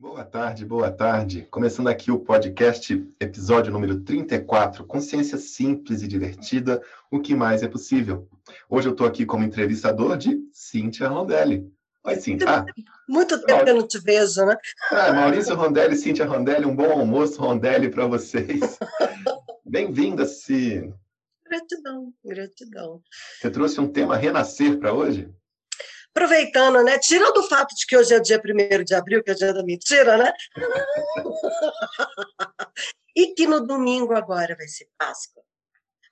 Boa tarde, boa tarde. Começando aqui o podcast, episódio número 34, Consciência Simples e Divertida, o que mais é possível. Hoje eu estou aqui como entrevistador de Cíntia Rondelli. Oi, Cíntia. Ah, Muito tempo que eu não te vejo, né? Ah, Maurício Rondelli, Cíntia Rondelli, um bom almoço Rondelli para vocês. Bem-vinda, Cí. Gratidão, gratidão. Você trouxe um tema renascer para hoje? Aproveitando, né? Tirando o fato de que hoje é dia 1 de abril, que é dia da mentira, né? e que no domingo agora vai ser Páscoa.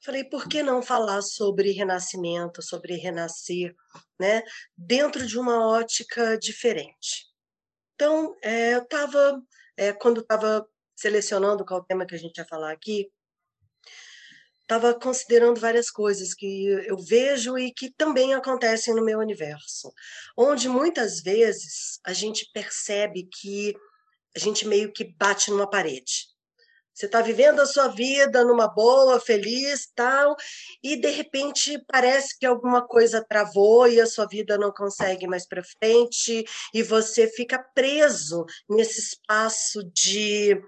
Falei, por que não falar sobre renascimento, sobre renascer, né? Dentro de uma ótica diferente. Então, é, eu estava, é, quando estava selecionando qual tema que a gente ia falar aqui, estava considerando várias coisas que eu vejo e que também acontecem no meu universo, onde muitas vezes a gente percebe que a gente meio que bate numa parede. Você está vivendo a sua vida numa boa, feliz, tal, e de repente parece que alguma coisa travou e a sua vida não consegue mais para frente e você fica preso nesse espaço de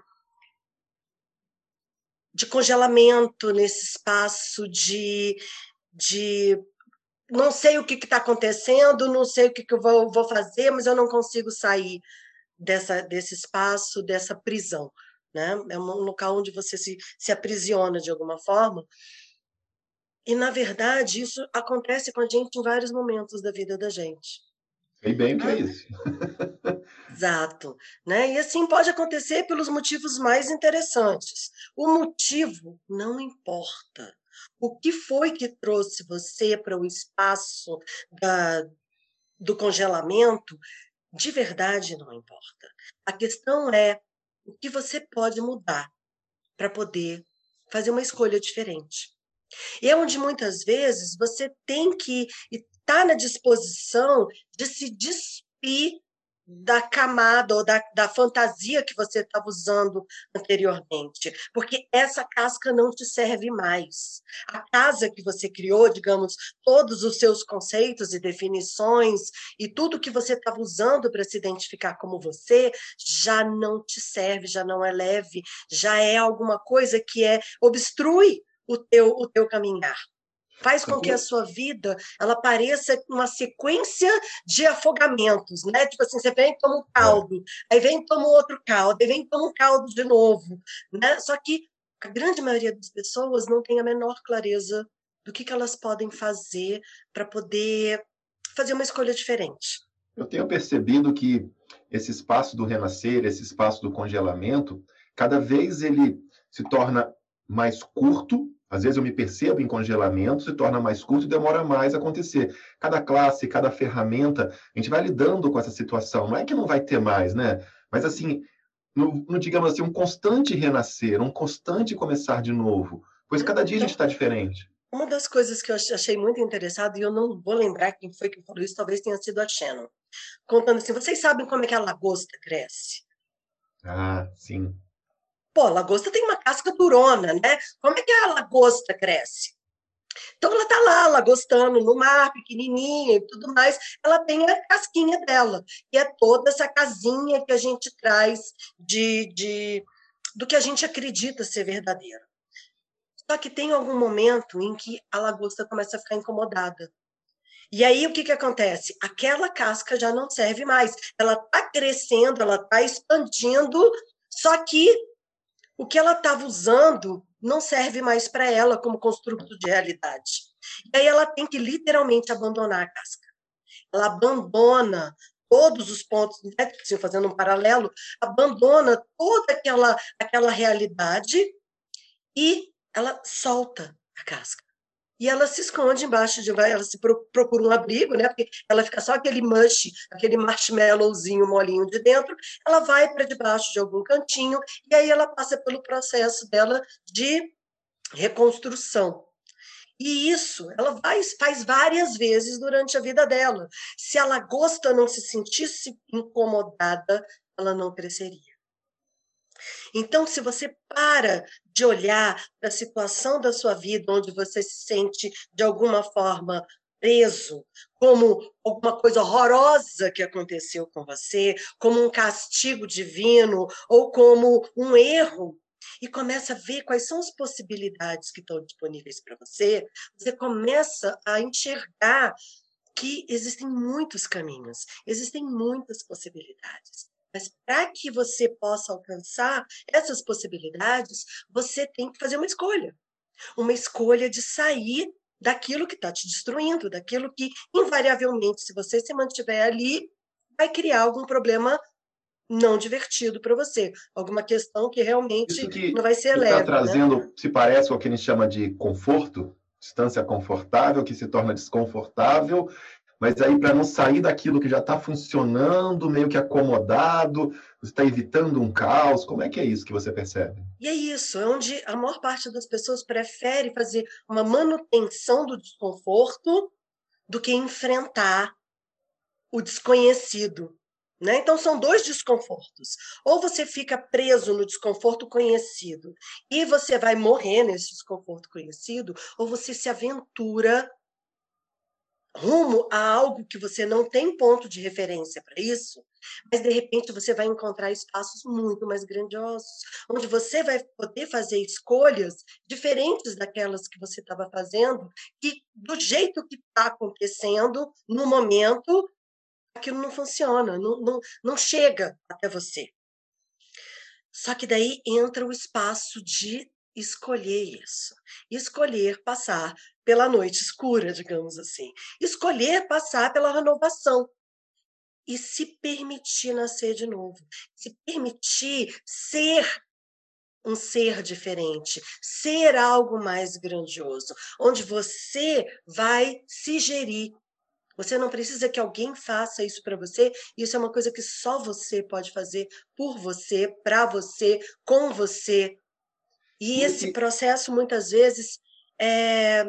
de congelamento, nesse espaço de, de não sei o que está acontecendo, não sei o que, que eu vou, vou, fazer, mas eu não consigo sair dessa, desse espaço, dessa prisão. Né? É um local onde você se, se aprisiona de alguma forma. E, na verdade, isso acontece com a gente em vários momentos da vida da gente. Sei bem o que é isso. Exato. Né? E assim pode acontecer pelos motivos mais interessantes. O motivo não importa. O que foi que trouxe você para o espaço da, do congelamento, de verdade não importa. A questão é o que você pode mudar para poder fazer uma escolha diferente. E é onde muitas vezes você tem que está na disposição de se despir da camada ou da, da fantasia que você estava usando anteriormente, porque essa casca não te serve mais. A casa que você criou, digamos, todos os seus conceitos e definições e tudo que você estava usando para se identificar como você já não te serve, já não é leve, já é alguma coisa que é obstrui o teu o teu caminhar faz com que a sua vida ela pareça uma sequência de afogamentos, né? Tipo assim, você vem e toma um é. caldo, aí vem e toma outro caldo, aí vem toma um caldo de novo, né? Só que a grande maioria das pessoas não tem a menor clareza do que, que elas podem fazer para poder fazer uma escolha diferente. Eu tenho percebido que esse espaço do renascer, esse espaço do congelamento, cada vez ele se torna mais curto às vezes eu me percebo em congelamento, se torna mais curto e demora mais a acontecer. Cada classe, cada ferramenta, a gente vai lidando com essa situação. Não é que não vai ter mais, né? Mas assim, no, no digamos assim, um constante renascer, um constante começar de novo. Pois cada dia a gente está diferente. Uma das coisas que eu achei muito interessado, e eu não vou lembrar quem foi que falou isso, talvez tenha sido a Shannon, contando assim: vocês sabem como é que a lagosta cresce? Ah, sim. Pô, a lagosta tem uma casca durona, né? Como é que a lagosta cresce? Então ela está lá, lagostando no mar, pequenininha e tudo mais, ela tem a casquinha dela, e é toda essa casinha que a gente traz de, de do que a gente acredita ser verdadeiro. Só que tem algum momento em que a lagosta começa a ficar incomodada. E aí o que, que acontece? Aquela casca já não serve mais. Ela está crescendo, ela está expandindo, só que o que ela estava usando não serve mais para ela como construto de realidade. E aí ela tem que literalmente abandonar a casca. Ela abandona todos os pontos, né, fazendo um paralelo, abandona toda aquela, aquela realidade e ela solta a casca e ela se esconde embaixo de ela se procura um abrigo, né? Porque ela fica só aquele mush, aquele marshmallowzinho molinho de dentro, ela vai para debaixo de algum cantinho e aí ela passa pelo processo dela de reconstrução. E isso ela vai, faz várias vezes durante a vida dela. Se a lagosta não se sentisse incomodada, ela não cresceria. Então, se você para de olhar para a situação da sua vida, onde você se sente de alguma forma preso como alguma coisa horrorosa que aconteceu com você, como um castigo divino ou como um erro, e começa a ver quais são as possibilidades que estão disponíveis para você, você começa a enxergar que existem muitos caminhos, existem muitas possibilidades. Mas para que você possa alcançar essas possibilidades, você tem que fazer uma escolha. Uma escolha de sair daquilo que está te destruindo, daquilo que, invariavelmente, se você se mantiver ali, vai criar algum problema não divertido para você, alguma questão que realmente que não vai ser tá leve. Está trazendo, né? se parece, o que a gente chama de conforto, distância confortável, que se torna desconfortável, mas aí para não sair daquilo que já está funcionando, meio que acomodado, você está evitando um caos. Como é que é isso que você percebe? E é isso, é onde a maior parte das pessoas prefere fazer uma manutenção do desconforto do que enfrentar o desconhecido. Né? Então, são dois desconfortos. Ou você fica preso no desconforto conhecido e você vai morrer nesse desconforto conhecido, ou você se aventura rumo a algo que você não tem ponto de referência para isso, mas de repente você vai encontrar espaços muito mais grandiosos, onde você vai poder fazer escolhas diferentes daquelas que você estava fazendo, que do jeito que está acontecendo no momento, aquilo não funciona, não, não, não chega até você. Só que daí entra o espaço de escolher isso. Escolher passar pela noite escura, digamos assim. Escolher passar pela renovação. E se permitir nascer de novo. Se permitir ser um ser diferente, ser algo mais grandioso, onde você vai se gerir você não precisa que alguém faça isso para você. Isso é uma coisa que só você pode fazer por você, para você, com você. E esse processo, muitas vezes, é,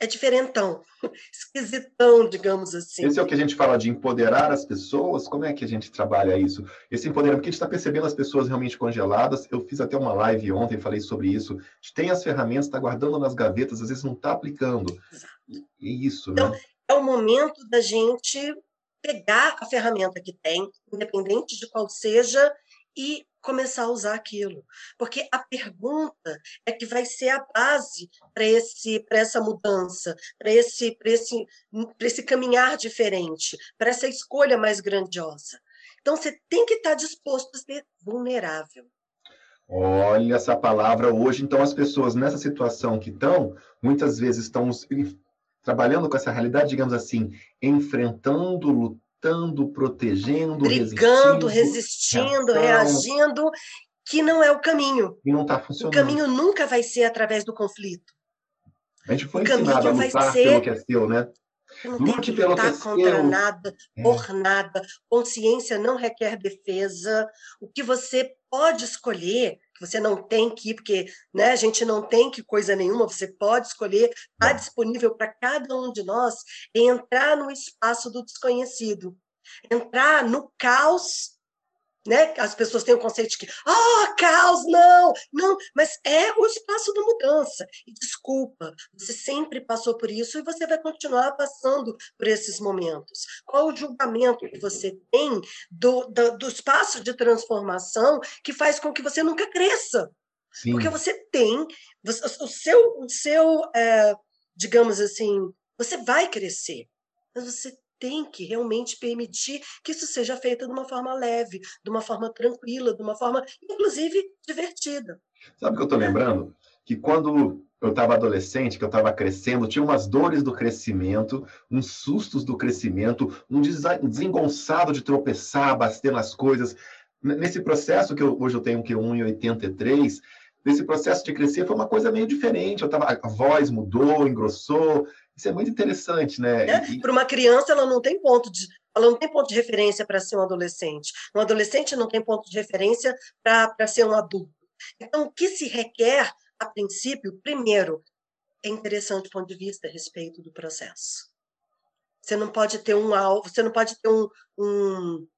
é diferentão, esquisitão, digamos assim. Esse é o que a gente fala de empoderar as pessoas. Como é que a gente trabalha isso? Esse empoderamento, porque a gente está percebendo as pessoas realmente congeladas. Eu fiz até uma live ontem, falei sobre isso. A gente tem as ferramentas, está guardando nas gavetas, às vezes não está aplicando. Exato. É isso, então, né? é o momento da gente pegar a ferramenta que tem, independente de qual seja, e começar a usar aquilo. Porque a pergunta é que vai ser a base para essa mudança, para esse esse esse caminhar diferente, para essa escolha mais grandiosa. Então você tem que estar disposto a ser vulnerável. Olha essa palavra hoje, então as pessoas nessa situação que estão, muitas vezes estão trabalhando com essa realidade, digamos assim, enfrentando, lutando, protegendo, brigando, resistindo, resistindo reagindo, que não é o caminho. E não está funcionando. O caminho nunca vai ser através do conflito. A gente foi o ensinado a lutar ser... pelo que é seu, né? Não Lute tem que lutar contra nada, é. por nada. Consciência não requer defesa. O que você pode escolher, que você não tem que ir, porque né, a gente não tem que coisa nenhuma, você pode escolher, está disponível para cada um de nós, entrar no espaço do desconhecido. Entrar no caos né? As pessoas têm o conceito de que, ah, oh, caos, não, não, mas é o espaço da mudança. E desculpa, você sempre passou por isso e você vai continuar passando por esses momentos. Qual o julgamento que você tem do, do, do espaço de transformação que faz com que você nunca cresça? Sim. Porque você tem, o seu, o seu é, digamos assim, você vai crescer, mas você tem que realmente permitir que isso seja feito de uma forma leve, de uma forma tranquila, de uma forma, inclusive, divertida. Sabe o que eu estou lembrando? Que quando eu estava adolescente, que eu estava crescendo, tinha umas dores do crescimento, uns sustos do crescimento, um desengonçado de tropeçar, bater nas coisas. Nesse processo que eu, hoje eu tenho que 1,83, nesse processo de crescer foi uma coisa meio diferente. Eu tava, a voz mudou, engrossou, isso é muito interessante, né? É, e... Para uma criança, ela não tem ponto de, ela não tem ponto de referência para ser um adolescente. Um adolescente não tem ponto de referência para ser um adulto. Então, o que se requer, a princípio, primeiro, é interessante do ponto de vista a respeito do processo. Você não pode ter um alvo, você não pode ter um, um,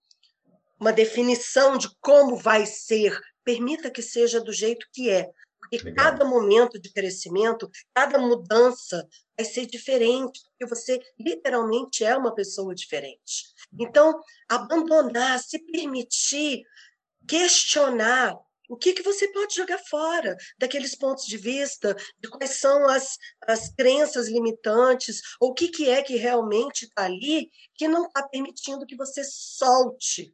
uma definição de como vai ser. Permita que seja do jeito que é, Porque Legal. cada momento de crescimento, cada mudança vai ser diferente, porque você literalmente é uma pessoa diferente. Então, abandonar, se permitir questionar o que, que você pode jogar fora daqueles pontos de vista, de quais são as, as crenças limitantes, ou o que, que é que realmente está ali que não está permitindo que você solte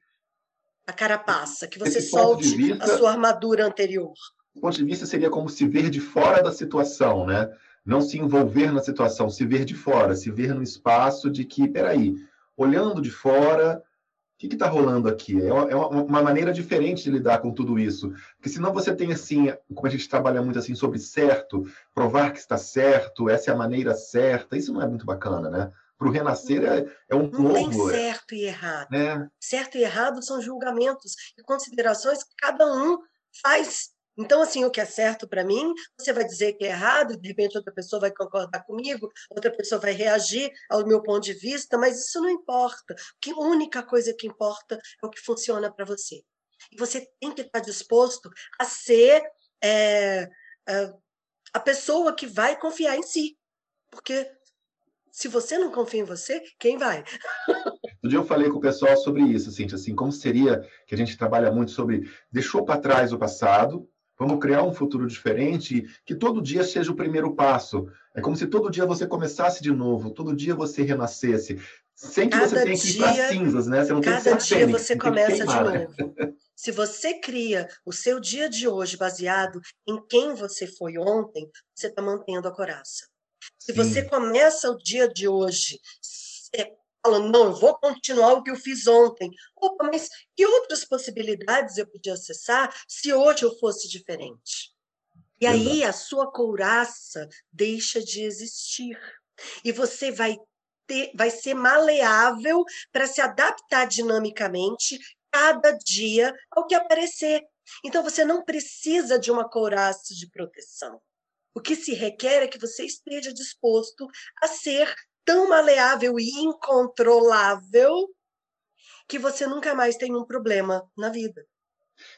a carapaça, que você solte vista, a sua armadura anterior. Ponto de vista, seria como se ver de fora da situação, né? Não se envolver na situação, se ver de fora, se ver no espaço de que, peraí, olhando de fora, o que está rolando aqui? É uma, é uma, maneira diferente de lidar com tudo isso. Porque senão você tem assim, como a gente trabalha muito assim sobre certo, provar que está certo, essa é a maneira certa, isso não é muito bacana, né? Para o renascer é, é um novo. Não tem certo e errado. Né? Certo e errado são julgamentos e considerações que cada um faz então, assim, o que é certo para mim, você vai dizer que é errado, de repente outra pessoa vai concordar comigo, outra pessoa vai reagir ao meu ponto de vista, mas isso não importa. A única coisa que importa é o que funciona para você. E você tem que estar disposto a ser é, a pessoa que vai confiar em si. Porque se você não confia em você, quem vai? Um dia eu falei com o pessoal sobre isso, assim, assim, como seria que a gente trabalha muito sobre deixou para trás o passado, Vamos criar um futuro diferente que todo dia seja o primeiro passo. É como se todo dia você começasse de novo, todo dia você renascesse. Sem que cada você tenha que ir para cinzas, né? Você não cada tem que ser dia você começa queimar, de né? novo. Né? Se você cria o seu dia de hoje baseado em quem você foi ontem, você está mantendo a coraça. Se Sim. você começa o dia de hoje falando, não, eu vou continuar o que eu fiz ontem. Opa, mas que outras possibilidades eu podia acessar se hoje eu fosse diferente? E aí a sua couraça deixa de existir. E você vai ter, vai ser maleável para se adaptar dinamicamente cada dia ao que aparecer. Então você não precisa de uma couraça de proteção. O que se requer é que você esteja disposto a ser tão maleável e incontrolável que você nunca mais tem um problema na vida.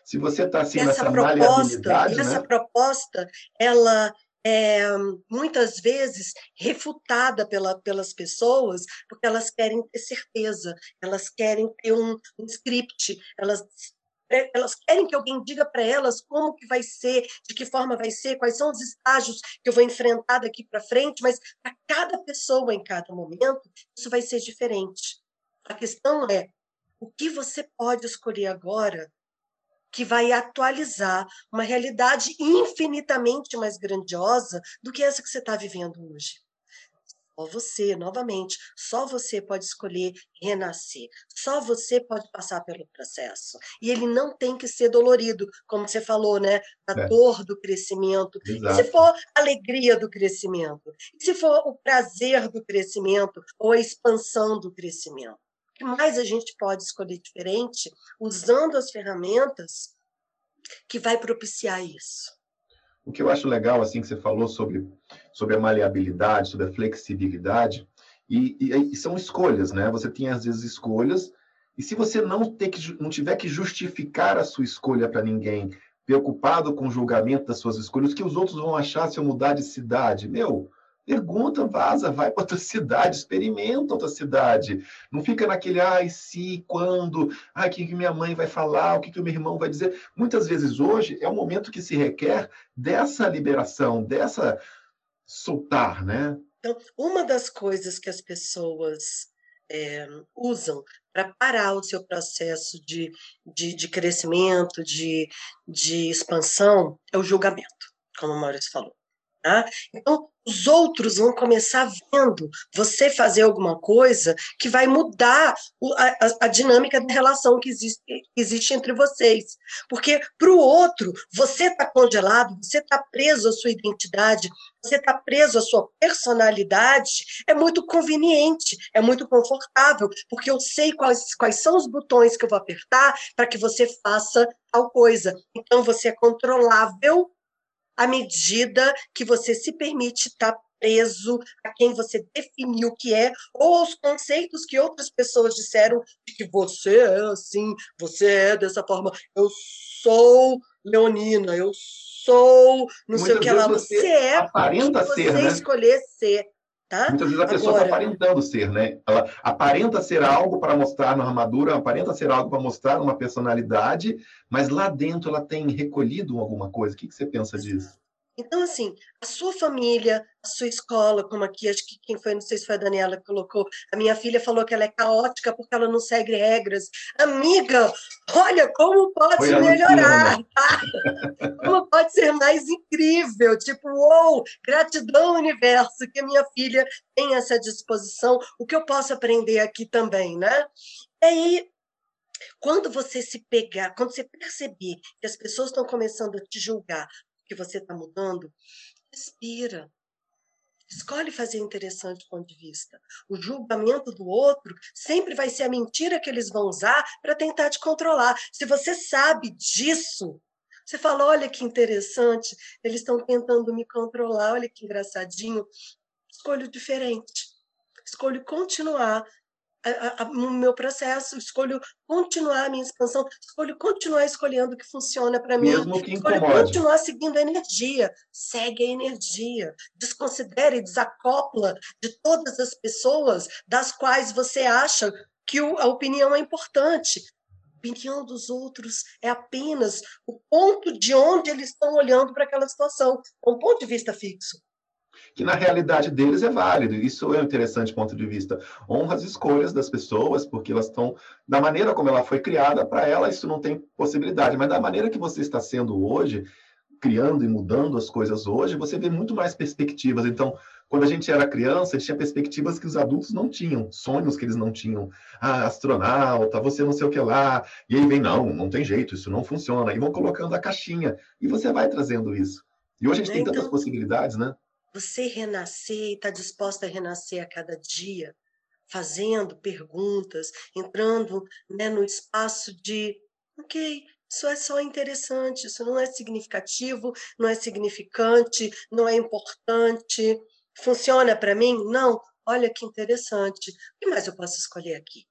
Se você está assim essa nessa proposta, né? essa proposta, ela é muitas vezes refutada pela, pelas pessoas porque elas querem ter certeza, elas querem ter um, um script, elas elas querem que alguém diga para elas como que vai ser, de que forma vai ser, quais são os estágios que eu vou enfrentar daqui para frente, mas para cada pessoa em cada momento, isso vai ser diferente. A questão é o que você pode escolher agora que vai atualizar uma realidade infinitamente mais grandiosa do que essa que você está vivendo hoje. Só você, novamente, só você pode escolher renascer. Só você pode passar pelo processo. E ele não tem que ser dolorido, como você falou, né? A é. dor do crescimento. E se for a alegria do crescimento? Se for o prazer do crescimento ou a expansão do crescimento? O que mais a gente pode escolher diferente usando as ferramentas que vai propiciar isso? O que eu acho legal, assim, que você falou sobre, sobre a maleabilidade, sobre a flexibilidade, e, e, e são escolhas, né? Você tem, às vezes, escolhas, e se você não, ter que, não tiver que justificar a sua escolha para ninguém, preocupado com o julgamento das suas escolhas, o que os outros vão achar se eu mudar de cidade? Meu, Pergunta, vaza, vai para outra cidade, experimenta outra cidade. Não fica naquele, ai, se, quando, ai, o que, minha mãe vai falar, o que, que o meu irmão vai dizer. Muitas vezes hoje é o momento que se requer dessa liberação, dessa soltar, né? Então, uma das coisas que as pessoas é, usam para parar o seu processo de, de, de crescimento, de, de expansão, é o julgamento, como o Maurício falou. Tá? Então, os outros vão começar vendo você fazer alguma coisa que vai mudar a, a, dinâmica da relação que existe, existe entre vocês. Porque para o outro, você está congelado, você está preso à sua identidade, você está preso à sua personalidade, é muito conveniente, é muito confortável, porque eu sei quais, quais são os botões que eu vou apertar para que você faça tal coisa. Então, você é controlável à medida que você se permite estar preso a quem você definiu que é, ou aos conceitos que outras pessoas disseram de que você é assim, você é dessa forma, eu sou leonina, eu sou, não Muitas sei o que lá. Você, você é aparenta ser, você né? escolher ser. Tá? Muitas vezes a pessoa está aparentando ser, né? Ela aparenta ser algo para mostrar na armadura, aparenta ser algo para mostrar uma personalidade, mas lá dentro ela tem recolhido alguma coisa. O que, que você pensa disso? Então, assim, a sua família, a sua escola, como aqui, acho que quem foi, não sei se foi a Daniela que colocou, a minha filha falou que ela é caótica porque ela não segue regras. Amiga, olha como pode foi melhorar, tá? como pode ser mais incrível. Tipo, uou, gratidão, universo, que a minha filha tem essa disposição. O que eu posso aprender aqui também, né? E aí, quando você se pegar, quando você perceber que as pessoas estão começando a te julgar que você está mudando, respira. Escolhe fazer interessante do ponto de vista. O julgamento do outro sempre vai ser a mentira que eles vão usar para tentar te controlar. Se você sabe disso, você fala: olha que interessante, eles estão tentando me controlar, olha que engraçadinho. Escolho diferente. Escolho continuar no meu processo, escolho continuar a minha expansão, escolho continuar escolhendo o que funciona para mim, escolho continuar seguindo a energia, segue a energia, desconsidere, desacopla de todas as pessoas das quais você acha que a opinião é importante. A opinião dos outros é apenas o ponto de onde eles estão olhando para aquela situação, um ponto de vista fixo que na realidade deles é válido. Isso é um interessante ponto de vista. Honra as escolhas das pessoas, porque elas estão, da maneira como ela foi criada, para ela isso não tem possibilidade, mas da maneira que você está sendo hoje, criando e mudando as coisas hoje, você vê muito mais perspectivas. Então, quando a gente era criança, a gente tinha perspectivas que os adultos não tinham, sonhos que eles não tinham. Ah, astronauta, você não sei o que lá. E aí vem, não, não tem jeito, isso não funciona. E vão colocando a caixinha. E você vai trazendo isso. E hoje a gente tem tantas então possibilidades, né? Você renascer e está disposta a renascer a cada dia, fazendo perguntas, entrando né, no espaço de, ok, isso é só interessante, isso não é significativo, não é significante, não é importante, funciona para mim? Não. Olha que interessante. O que mais eu posso escolher aqui?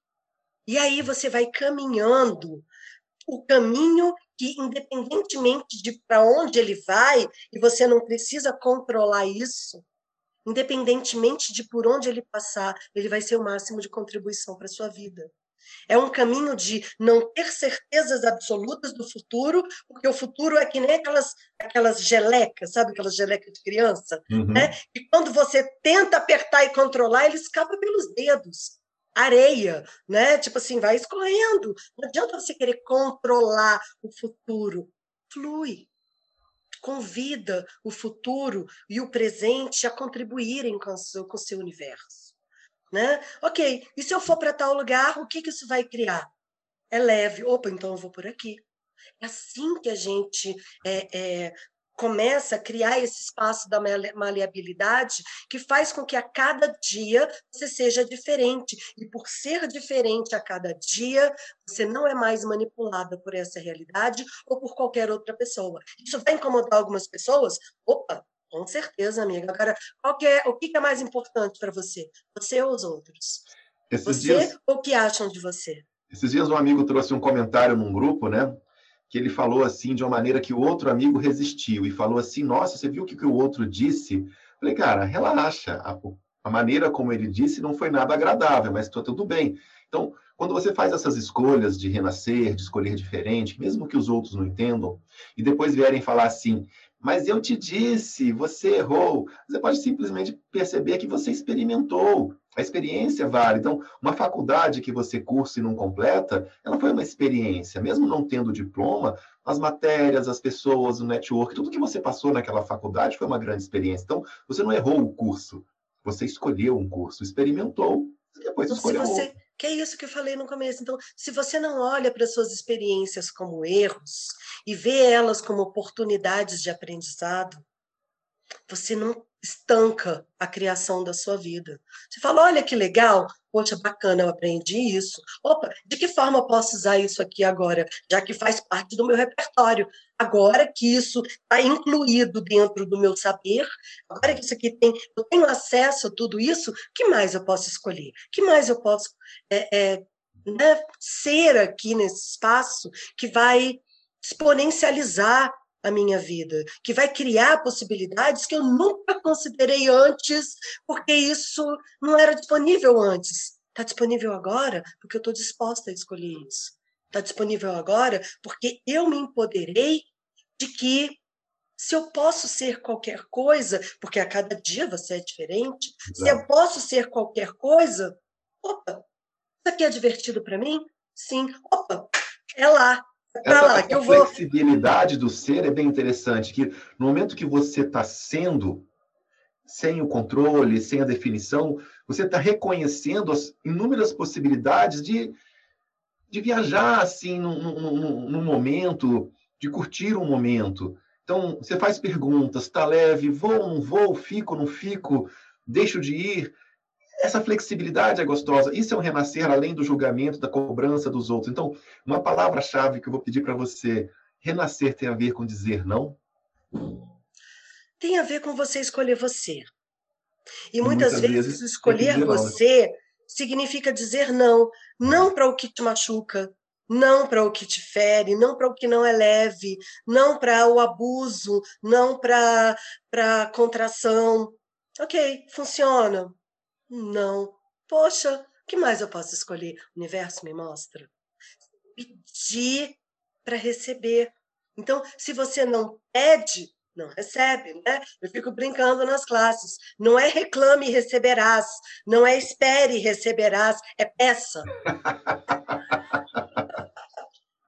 E aí você vai caminhando o caminho que, independentemente de para onde ele vai, e você não precisa controlar isso, independentemente de por onde ele passar, ele vai ser o máximo de contribuição para a sua vida. É um caminho de não ter certezas absolutas do futuro, porque o futuro é que nem aquelas, aquelas gelecas, sabe aquelas gelecas de criança? Uhum. Né? E quando você tenta apertar e controlar, ele escapa pelos dedos areia, né? Tipo assim, vai escorrendo. Não adianta você querer controlar o futuro. Flui. Convida o futuro e o presente a contribuírem com o seu, com o seu universo. Né? Ok, e se eu for para tal lugar, o que, que isso vai criar? É leve. Opa, então eu vou por aqui. É assim que a gente é, é, começa a criar esse espaço da maleabilidade que faz com que a cada dia você seja diferente. E por ser diferente a cada dia, você não é mais manipulada por essa realidade ou por qualquer outra pessoa. Isso vai incomodar algumas pessoas? Opa, com certeza, amiga. Agora, qual que é, o que é mais importante para você? Você ou os outros? Esses você dias... ou o que acham de você? Esses dias um amigo trouxe um comentário num grupo, né? Que ele falou assim de uma maneira que o outro amigo resistiu e falou assim: Nossa, você viu o que, que o outro disse? Falei, cara, relaxa. A, a maneira como ele disse não foi nada agradável, mas está tudo bem. Então, quando você faz essas escolhas de renascer, de escolher diferente, mesmo que os outros não entendam, e depois vierem falar assim, mas eu te disse, você errou, você pode simplesmente perceber que você experimentou. A experiência vale. Então, uma faculdade que você cursa e não completa, ela foi uma experiência. Mesmo não tendo diploma, as matérias, as pessoas, o network, tudo que você passou naquela faculdade foi uma grande experiência. Então, você não errou o curso. Você escolheu um curso, experimentou, e depois então, escolheu você... outro. Que é isso que eu falei no começo. Então, se você não olha para suas experiências como erros e vê elas como oportunidades de aprendizado, você não estanca a criação da sua vida. Você fala, olha que legal, poxa, bacana, eu aprendi isso. Opa, de que forma eu posso usar isso aqui agora, já que faz parte do meu repertório? Agora que isso está incluído dentro do meu saber, agora que isso aqui tem, eu tenho acesso a tudo isso, que mais eu posso escolher? Que mais eu posso é, é, né, ser aqui nesse espaço que vai exponencializar a minha vida, que vai criar possibilidades que eu nunca considerei antes, porque isso não era disponível antes. Está disponível agora porque eu estou disposta a escolher isso. Está disponível agora porque eu me empoderei de que se eu posso ser qualquer coisa, porque a cada dia você é diferente, Exato. se eu posso ser qualquer coisa, opa, isso aqui é divertido para mim? Sim. Opa, é lá. Essa, lá eu vou. flexibilidade do ser é bem interessante, que no momento que você está sendo, sem o controle, sem a definição, você está reconhecendo as inúmeras possibilidades de, de viajar assim num, num, num momento, de curtir um momento. Então, você faz perguntas, está leve, vou ou não vou, fico não fico, deixo de ir. Essa flexibilidade é gostosa. Isso é um renascer além do julgamento, da cobrança dos outros. Então, uma palavra-chave que eu vou pedir para você: renascer tem a ver com dizer não? Tem a ver com você escolher você. E muitas, muitas vezes, vezes escolher você não, né? significa dizer não, não para o que te machuca, não para o que te fere, não para o que não é leve, não para o abuso, não para a contração. Ok, funciona. Não. Poxa, que mais eu posso escolher? O universo me mostra. Pedir para receber. Então, se você não pede, não recebe, né? Eu fico brincando nas classes. Não é reclame e receberás, não é espere e receberás, é peça.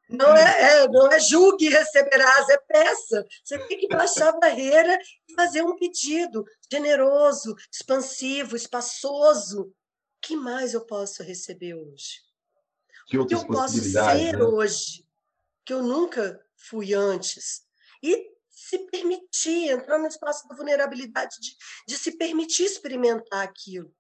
Não é, é, não é julgue receberás, é peça. Você tem que baixar a barreira e fazer um pedido generoso, expansivo, espaçoso. O que mais eu posso receber hoje? Que o que eu posso ser né? hoje, que eu nunca fui antes. E se permitir, entrar no espaço da vulnerabilidade, de, de se permitir experimentar aquilo.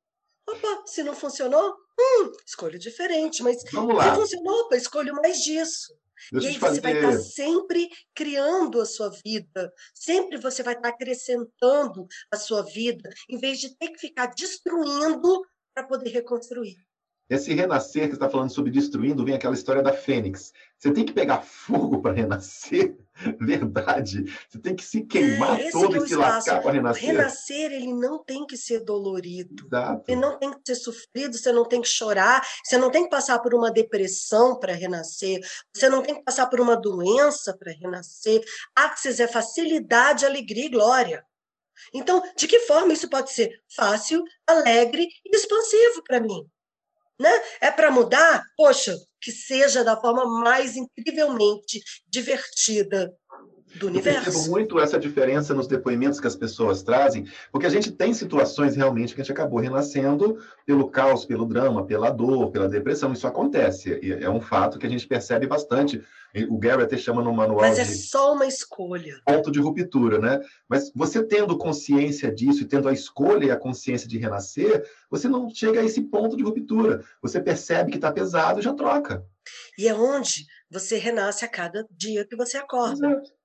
Opa, se não funcionou, hum, escolho diferente, mas se funcionou, opa, escolho mais disso. Deixa e aí você vai estar sempre criando a sua vida, sempre você vai estar acrescentando a sua vida, em vez de ter que ficar destruindo para poder reconstruir. Esse renascer que você está falando sobre destruindo, vem aquela história da fênix. Você tem que pegar fogo para renascer, verdade. Você tem que se queimar é, todo é e se lascar para renascer. Renascer, ele não tem que ser dolorido. Exato. Ele não tem que ser sofrido, você não tem que chorar, você não tem que passar por uma depressão para renascer, você não tem que passar por uma doença para renascer. Axis é facilidade, alegria e glória. Então, de que forma isso pode ser fácil, alegre e expansivo para mim? Né? É para mudar? Poxa, que seja da forma mais incrivelmente divertida do universo. Eu percebo muito essa diferença nos depoimentos que as pessoas trazem, porque a gente tem situações realmente que a gente acabou renascendo pelo caos, pelo drama, pela dor, pela depressão. Isso acontece. É um fato que a gente percebe bastante. O Gary até chama no manual. Mas é só uma escolha. Ponto de ruptura, né? Mas você tendo consciência disso e tendo a escolha e a consciência de renascer, você não chega a esse ponto de ruptura. Você percebe que está pesado e já troca. E é onde você renasce a cada dia que você acorda. Exato.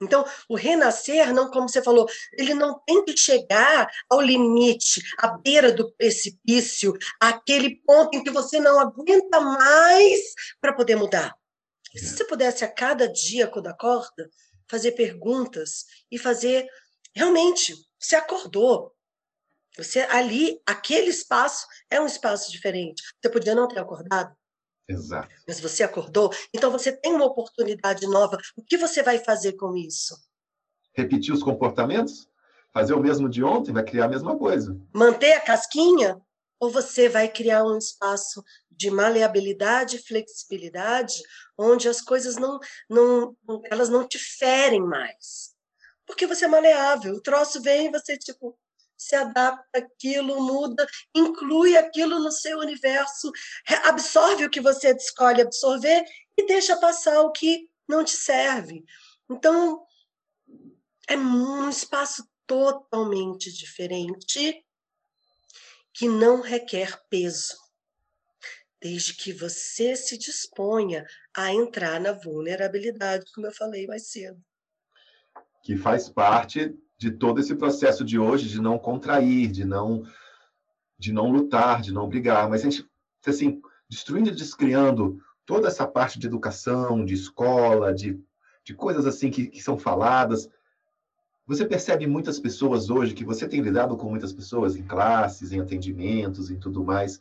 Então, o renascer, não como você falou, ele não tem que chegar ao limite, à beira do precipício, aquele ponto em que você não aguenta mais para poder mudar. E se você pudesse a cada dia, quando acorda, fazer perguntas e fazer realmente, você acordou. Você ali, aquele espaço é um espaço diferente. Você podia não ter acordado, Exato. Mas você acordou, então você tem uma oportunidade nova. O que você vai fazer com isso? Repetir os comportamentos? Fazer o mesmo de ontem vai criar a mesma coisa. Manter a casquinha? Ou você vai criar um espaço de maleabilidade e flexibilidade, onde as coisas não, não, elas não te ferem mais? Porque você é maleável. O troço vem e você, tipo, se adapta aquilo, muda, inclui aquilo no seu universo, absorve o que você escolhe absorver e deixa passar o que não te serve. Então, é um espaço totalmente diferente que não requer peso, desde que você se disponha a entrar na vulnerabilidade, como eu falei mais cedo. Que faz parte de todo esse processo de hoje de não contrair, de não de não lutar, de não brigar, mas a gente assim destruindo e descriando toda essa parte de educação, de escola, de, de coisas assim que, que são faladas, você percebe muitas pessoas hoje, que você tem lidado com muitas pessoas em classes, em atendimentos, em tudo mais,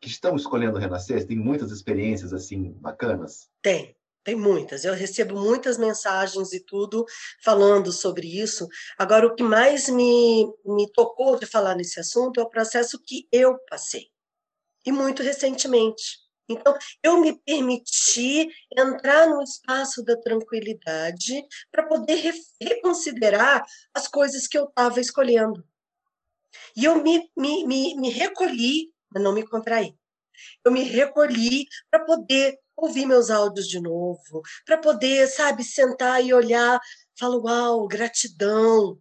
que estão escolhendo renascer? Tem muitas experiências assim bacanas? Tem, tem muitas. Eu recebo muitas mensagens e tudo falando sobre isso. Agora, o que mais me, me tocou de falar nesse assunto é o processo que eu passei. E muito recentemente. Então, eu me permiti entrar no espaço da tranquilidade para poder re reconsiderar as coisas que eu estava escolhendo. E eu me, me, me, me recolhi, mas não me contraí. Eu me recolhi para poder ouvir meus áudios de novo, para poder, sabe, sentar e olhar, falo, uau, gratidão,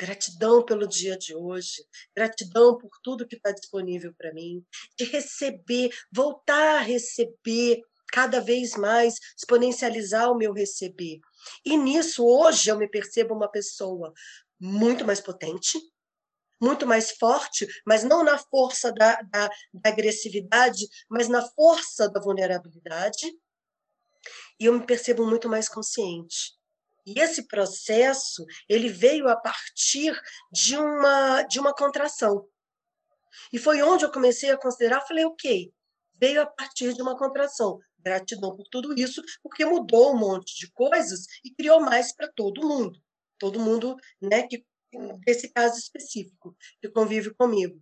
Gratidão pelo dia de hoje, gratidão por tudo que está disponível para mim, de receber, voltar a receber cada vez mais, exponencializar o meu receber. E nisso, hoje, eu me percebo uma pessoa muito mais potente, muito mais forte, mas não na força da, da, da agressividade, mas na força da vulnerabilidade. E eu me percebo muito mais consciente e esse processo, ele veio a partir de uma de uma contração. E foi onde eu comecei a considerar, falei, OK, veio a partir de uma contração. Gratidão por tudo isso, porque mudou um monte de coisas e criou mais para todo mundo. Todo mundo, né, que desse caso específico, que convive comigo.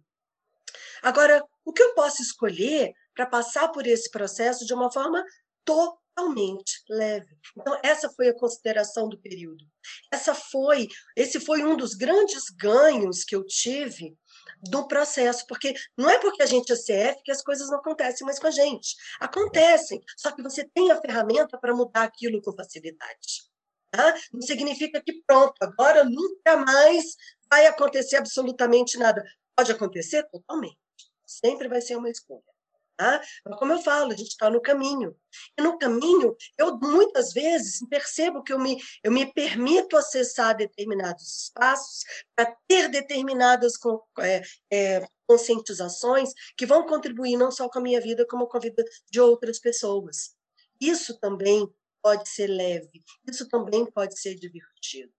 Agora, o que eu posso escolher para passar por esse processo de uma forma totalmente totalmente leve. Então essa foi a consideração do período. Essa foi, esse foi um dos grandes ganhos que eu tive do processo, porque não é porque a gente é CF que as coisas não acontecem mais com a gente. Acontecem, só que você tem a ferramenta para mudar aquilo com facilidade. Tá? Não significa que pronto, agora nunca mais vai acontecer absolutamente nada. Pode acontecer totalmente. Sempre vai ser uma escolha. Tá? Mas como eu falo, a gente está no caminho. E no caminho, eu muitas vezes percebo que eu me, eu me permito acessar determinados espaços para ter determinadas é, é, conscientizações que vão contribuir não só com a minha vida, como com a vida de outras pessoas. Isso também pode ser leve, isso também pode ser divertido.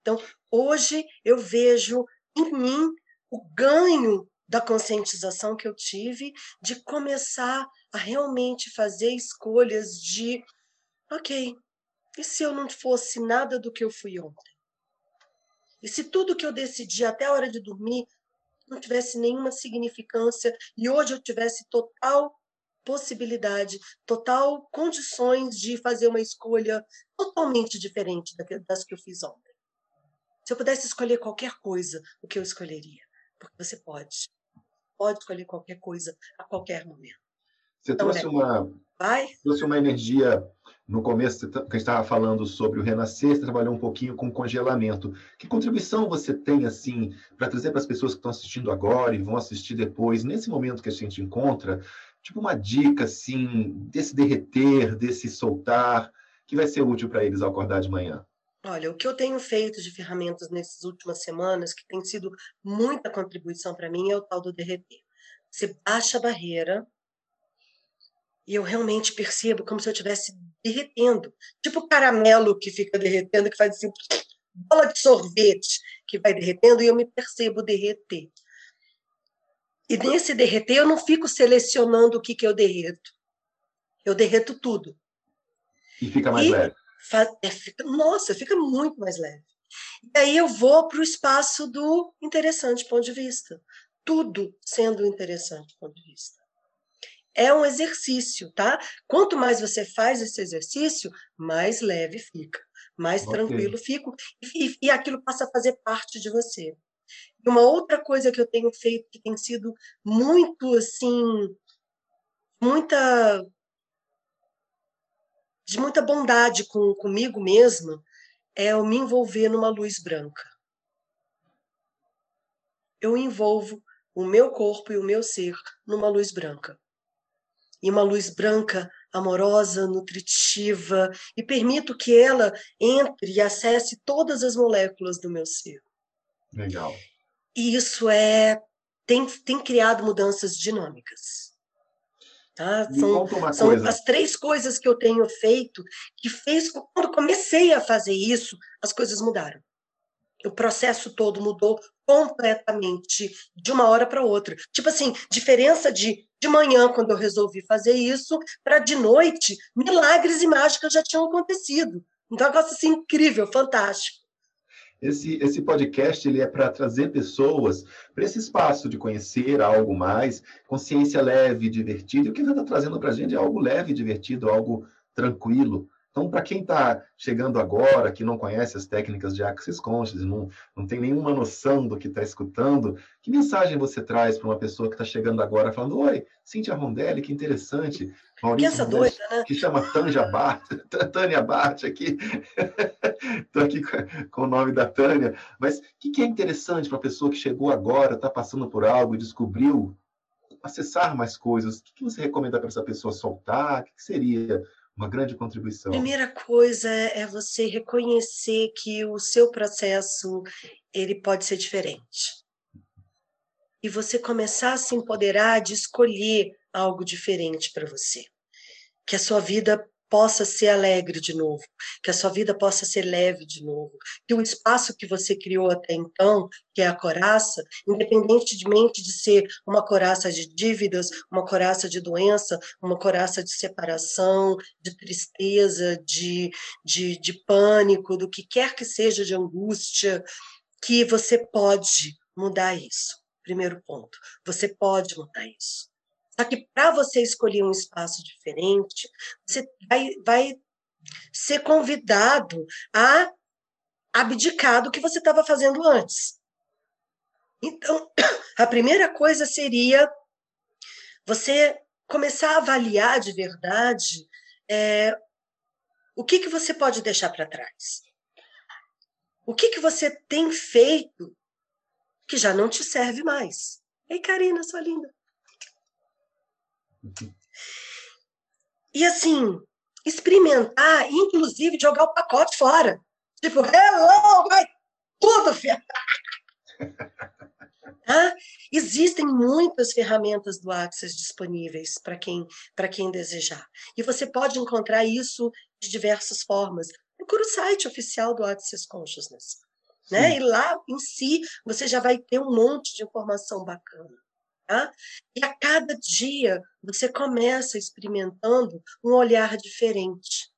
Então, hoje eu vejo em mim o ganho da conscientização que eu tive de começar a realmente fazer escolhas de, ok, e se eu não fosse nada do que eu fui ontem? E se tudo que eu decidi até a hora de dormir não tivesse nenhuma significância e hoje eu tivesse total possibilidade, total condições de fazer uma escolha totalmente diferente das que eu fiz ontem. Se eu pudesse escolher qualquer coisa, o que eu escolheria? Porque você pode pode escolher qualquer coisa a qualquer momento. Você então, trouxe, é, uma, vai? trouxe uma energia no começo, que a gente estava falando sobre o renascer, você trabalhou um pouquinho com congelamento. Que contribuição você tem, assim, para trazer para as pessoas que estão assistindo agora e vão assistir depois, nesse momento que a gente encontra, tipo uma dica, assim, desse derreter, desse soltar, que vai ser útil para eles ao acordar de manhã? Olha, o que eu tenho feito de ferramentas nessas últimas semanas, que tem sido muita contribuição para mim, é o tal do derreter. Você baixa a barreira e eu realmente percebo como se eu estivesse derretendo. Tipo caramelo que fica derretendo, que faz assim, bola de sorvete que vai derretendo, e eu me percebo derreter. E nesse derreter, eu não fico selecionando o que, que eu derreto. Eu derreto tudo. E fica mais e, leve é, fica, nossa, fica muito mais leve. E aí eu vou para o espaço do interessante ponto de vista. Tudo sendo interessante ponto de vista. É um exercício, tá? Quanto mais você faz esse exercício, mais leve fica, mais okay. tranquilo fica, e, e aquilo passa a fazer parte de você. E uma outra coisa que eu tenho feito que tem sido muito assim, muita de muita bondade com, comigo mesma é eu me envolver numa luz branca. Eu envolvo o meu corpo e o meu ser numa luz branca. E uma luz branca amorosa, nutritiva, e permito que ela entre e acesse todas as moléculas do meu ser. Legal. E isso é tem, tem criado mudanças dinâmicas. Tá? São, são as três coisas que eu tenho feito que fez quando comecei a fazer isso, as coisas mudaram. O processo todo mudou completamente de uma hora para outra. Tipo assim, diferença de de manhã, quando eu resolvi fazer isso, para de noite, milagres e mágicas já tinham acontecido. Então, é um negócio assim, incrível, fantástico. Esse, esse podcast ele é para trazer pessoas para esse espaço de conhecer algo mais, consciência leve, divertida. E o que ele está trazendo para a gente é algo leve, divertido, algo tranquilo. Então, para quem está chegando agora, que não conhece as técnicas de Access Conscious, não, não tem nenhuma noção do que está escutando, que mensagem você traz para uma pessoa que está chegando agora falando: Oi, Cíntia Rondelli, que interessante. Maurício Rondelli, doida, né? Que chama Tânia Bart, Tânia Bart aqui. Estou aqui com, o nome da Tânia. Mas o que, que é interessante para a pessoa que chegou agora, está passando por algo e descobriu acessar mais coisas? O que, que você recomenda para essa pessoa soltar? O que, que seria uma grande contribuição? Primeira coisa é você reconhecer que o seu processo ele pode ser diferente. E você começar a se empoderar de escolher algo diferente para você. Que a sua vida possa ser alegre de novo, que a sua vida possa ser leve de novo, que o espaço que você criou até então, que é a coraça, independentemente de ser uma coraça de dívidas, uma coraça de doença, uma coraça de separação, de tristeza, de, de, de pânico, do que quer que seja, de angústia, que você pode mudar isso. Primeiro ponto, você pode mudar isso. Só que para você escolher um espaço diferente, você vai, vai ser convidado a abdicar do que você estava fazendo antes. Então, a primeira coisa seria você começar a avaliar de verdade é, o que, que você pode deixar para trás. O que, que você tem feito que já não te serve mais. Ei, Karina, sua linda. E assim, experimentar, inclusive jogar o pacote fora. Tipo, hello, vai tudo, filha. Tá? Existem muitas ferramentas do Access disponíveis para quem, quem desejar. E você pode encontrar isso de diversas formas. Procura o site oficial do Access Consciousness. Né? E lá em si você já vai ter um monte de informação bacana. Tá? E a cada dia você começa experimentando um olhar diferente.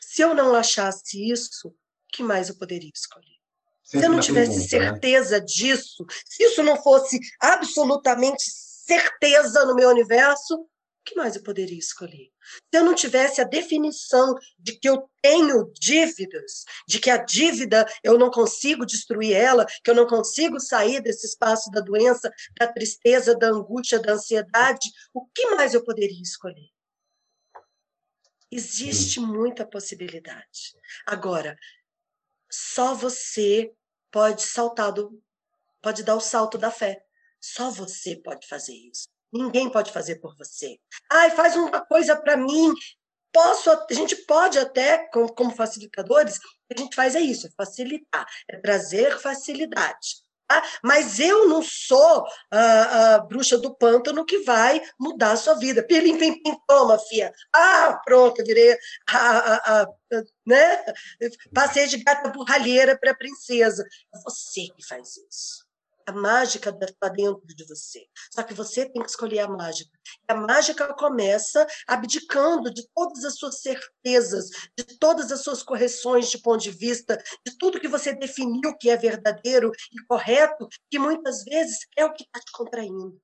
Se eu não achasse isso, o que mais eu poderia escolher? Sempre se eu não tivesse pergunta, né? certeza né? disso, se isso não fosse absolutamente certeza no meu universo, que mais eu poderia escolher? Se eu não tivesse a definição de que eu tenho dívidas, de que a dívida eu não consigo destruir ela, que eu não consigo sair desse espaço da doença, da tristeza, da angústia, da ansiedade, o que mais eu poderia escolher? Existe muita possibilidade. Agora, só você pode saltar do, pode dar o salto da fé. Só você pode fazer isso. Ninguém pode fazer por você. Ai, faz uma coisa para mim. Posso, a gente pode até, como, facilitadores, o que a gente faz é isso, é facilitar, é trazer facilidade. Tá? Mas eu não sou a, a, bruxa do pântano que vai mudar a sua vida. Pilim, pim, pim, toma, fia. Ah, pronto, virei a, a, né? Passei de gata burralheira para princesa. É você que faz isso. A mágica está dentro de você. Só que você tem que escolher a mágica. A mágica começa abdicando de todas as suas certezas, de todas as suas correções de ponto de vista, de tudo que você definiu que é verdadeiro e correto, que muitas vezes é o que está te contraindo.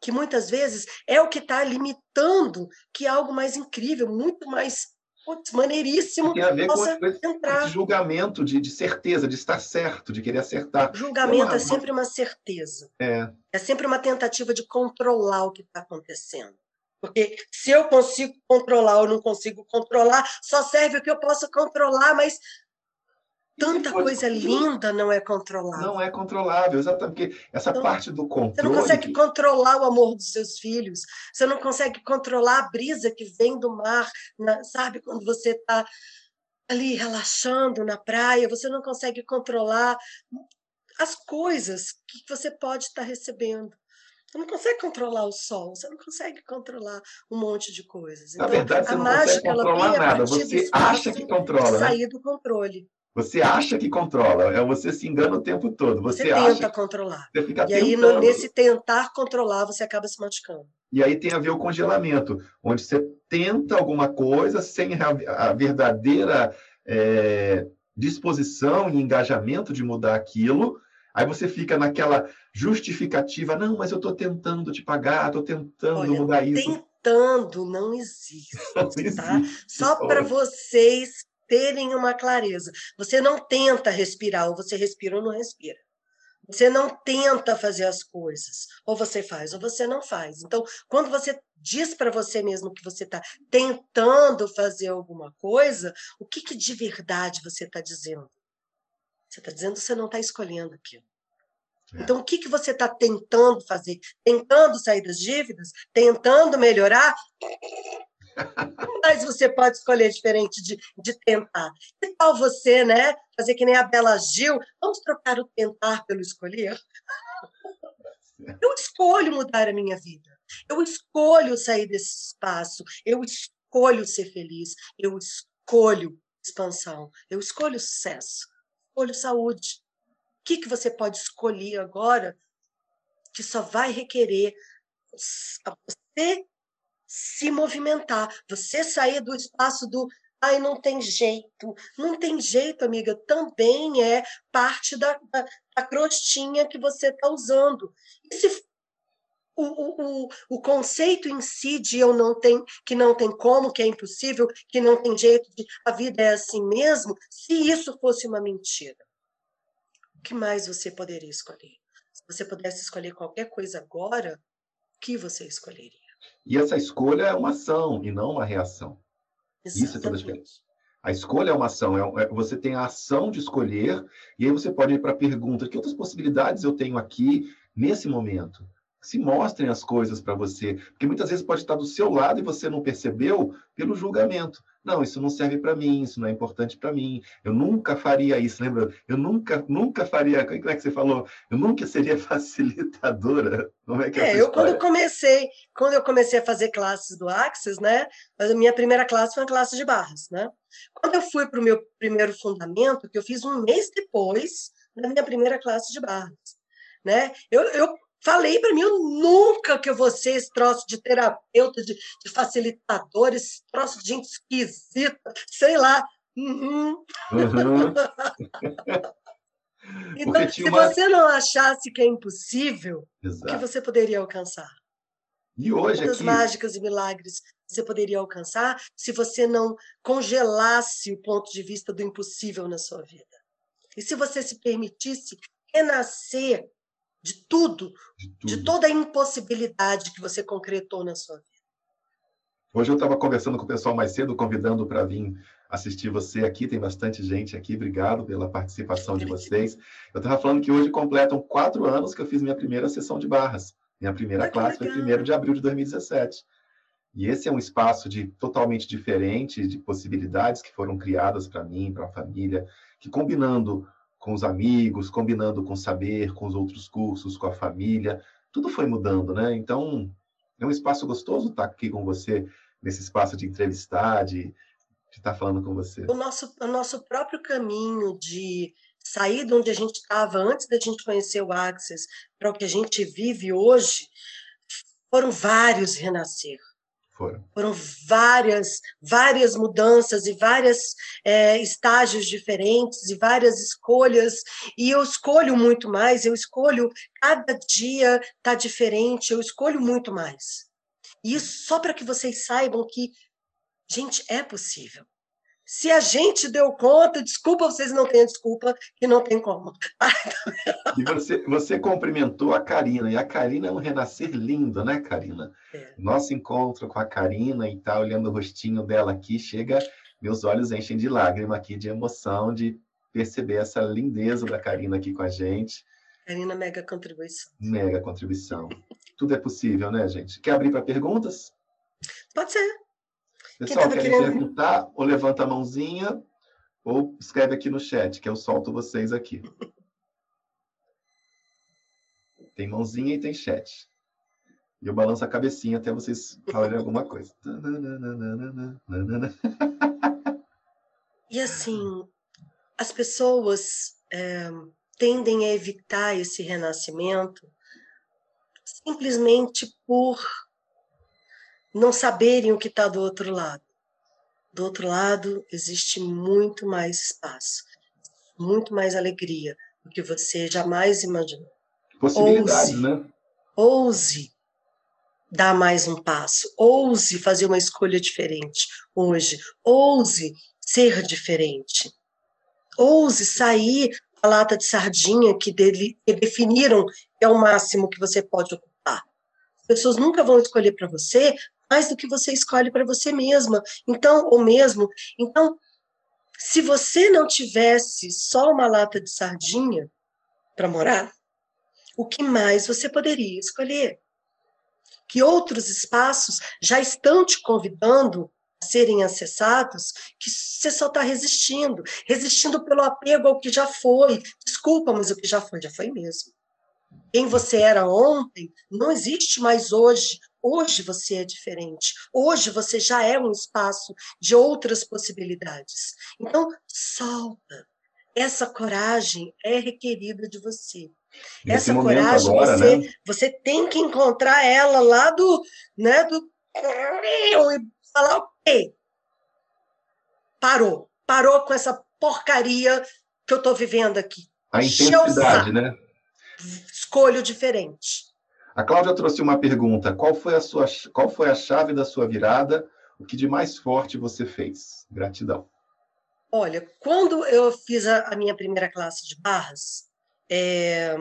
Que muitas vezes é o que está limitando que é algo mais incrível, muito mais putz, maneiríssimo. Tem a ver com esse julgamento de, de, certeza, de estar certo, de querer acertar. Julgamento é, uma, é sempre uma certeza. É. é sempre uma tentativa de controlar o que está acontecendo. Porque se eu consigo controlar ou não consigo controlar, só serve o que eu posso controlar, mas tanta coisa linda não é controlável. Não é controlável, exatamente. Porque essa então, parte do controle. Você não consegue controlar o amor dos seus filhos, você não consegue controlar a brisa que vem do mar, na, sabe? Quando você está ali relaxando na praia, você não consegue controlar as coisas que você pode estar recebendo. Você não consegue controlar o sol, você não consegue controlar um monte de coisas. Então, Na verdade, você a não mágica, consegue controlar nada. Você acha que controla. Né? Sair do controle. Você acha que controla, é você se engana o tempo todo. Você, você tenta controlar. Você fica e aí, no, nesse tentar controlar, você acaba se machucando. E aí tem a ver o congelamento, onde você tenta alguma coisa sem a, a verdadeira é, disposição e engajamento de mudar aquilo. Aí você fica naquela justificativa, não, mas eu estou tentando te pagar, estou tentando Olha, mudar isso. Tentando não existe, não tá? existe. Só para vocês terem uma clareza. Você não tenta respirar, ou você respira ou não respira. Você não tenta fazer as coisas, ou você faz, ou você não faz. Então, quando você diz para você mesmo que você está tentando fazer alguma coisa, o que, que de verdade você está dizendo? Você está dizendo que você não está escolhendo aquilo. É. Então, o que, que você está tentando fazer? Tentando sair das dívidas? Tentando melhorar? Mas você pode escolher diferente de, de tentar. Que tal você, né? Fazer que nem a Bela Gil? Vamos trocar o tentar pelo escolher? Eu escolho mudar a minha vida. Eu escolho sair desse espaço. Eu escolho ser feliz. Eu escolho expansão. Eu escolho sucesso. Escolho saúde. O que, que você pode escolher agora que só vai requerer você se movimentar, você sair do espaço do ai, não tem jeito. Não tem jeito, amiga, também é parte da, da, da crostinha que você está usando. E se o, o, o, conceito em si de eu não tem, que não tem como, que é impossível, que não tem jeito, de a vida é assim mesmo, se isso fosse uma mentira, o que mais você poderia escolher? Se você pudesse escolher qualquer coisa agora, o que você escolheria? E essa escolha é uma ação e não uma reação. Exatamente. Isso é toda a diferença. A escolha é uma ação, é, é, você tem a ação de escolher, e aí você pode ir para a pergunta: que outras possibilidades eu tenho aqui nesse momento? se mostrem as coisas para você, porque muitas vezes pode estar do seu lado e você não percebeu pelo julgamento. Não, isso não serve para mim, isso não é importante para mim. Eu nunca faria isso, lembra? Eu nunca, nunca faria. Como é que você falou? Eu nunca seria facilitadora. Como é que é, é eu quando comecei, quando eu comecei a fazer classes do Axis, né? A minha primeira classe foi uma classe de barras, né? Quando eu fui para o meu primeiro fundamento, que eu fiz um mês depois da minha primeira classe de barras, né? Eu, eu Falei para mim, eu nunca que eu vou ser esse troço de terapeuta, de, de facilitador, esse troço de gente esquisita, sei lá. Uhum. Uhum. então, se uma... você não achasse que é impossível, Exato. o que você poderia alcançar? E hoje Quantas aqui... mágicas e milagres você poderia alcançar se você não congelasse o ponto de vista do impossível na sua vida? E se você se permitisse renascer de tudo, de, tudo. de toda a impossibilidade que você concretou na sua vida. Hoje eu estava conversando com o pessoal mais cedo, convidando para vir assistir você aqui. Tem bastante gente aqui. Obrigado pela participação de vocês. Eu estava falando que hoje completam quatro anos que eu fiz minha primeira sessão de barras. Minha primeira ah, classe foi 1 de abril de 2017. E esse é um espaço de totalmente diferente de possibilidades que foram criadas para mim, para a família, que combinando com os amigos, combinando com o saber, com os outros cursos, com a família. Tudo foi mudando, né? Então, é um espaço gostoso estar aqui com você, nesse espaço de entrevistar, de, de estar falando com você. O nosso, o nosso próprio caminho de sair de onde a gente estava antes da gente conhecer o Access para o que a gente vive hoje, foram vários renascer. Foram. Foram várias, várias mudanças e vários é, estágios diferentes e várias escolhas. E eu escolho muito mais, eu escolho, cada dia está diferente, eu escolho muito mais. E isso só para que vocês saibam que, gente, é possível. Se a gente deu conta, desculpa, vocês não têm desculpa, que não tem como. e você, você cumprimentou a Karina, e a Karina é um renascer lindo, né, Karina? É. Nosso encontro com a Karina e tá olhando o rostinho dela aqui, chega, meus olhos enchem de lágrima aqui, de emoção, de perceber essa lindeza da Karina aqui com a gente. Karina, mega contribuição. Mega contribuição. Tudo é possível, né, gente? Quer abrir para perguntas? Pode ser. Pessoal, quer querendo... perguntar? Ou levanta a mãozinha, ou escreve aqui no chat, que eu solto vocês aqui. Tem mãozinha e tem chat. E eu balanço a cabecinha até vocês falarem alguma coisa. E assim, as pessoas é, tendem a evitar esse renascimento simplesmente por não saberem o que está do outro lado. Do outro lado existe muito mais espaço, muito mais alegria do que você jamais imaginou. Possibilidades, ouse, né? Ouse dar mais um passo, ouse fazer uma escolha diferente hoje, ouse ser diferente, ouse sair da lata de sardinha que, dele, que definiram que é o máximo que você pode ocupar. As pessoas nunca vão escolher para você mais do que você escolhe para você mesma. Então, ou mesmo, então, se você não tivesse só uma lata de sardinha para morar, o que mais você poderia escolher? Que outros espaços já estão te convidando a serem acessados, que você só está resistindo, resistindo pelo apego ao que já foi. Desculpa, mas o que já foi, já foi mesmo. Quem você era ontem não existe mais hoje. Hoje você é diferente. Hoje você já é um espaço de outras possibilidades. Então, solta. Essa coragem é requerida de você. Essa coragem agora, você, né? você tem que encontrar ela lá do, né, do e falar ok, parou, parou com essa porcaria que eu estou vivendo aqui. A intensidade, né? Escolho diferente. A Cláudia trouxe uma pergunta: qual foi a sua, qual foi a chave da sua virada? O que de mais forte você fez? Gratidão. Olha, quando eu fiz a, a minha primeira classe de barras, é,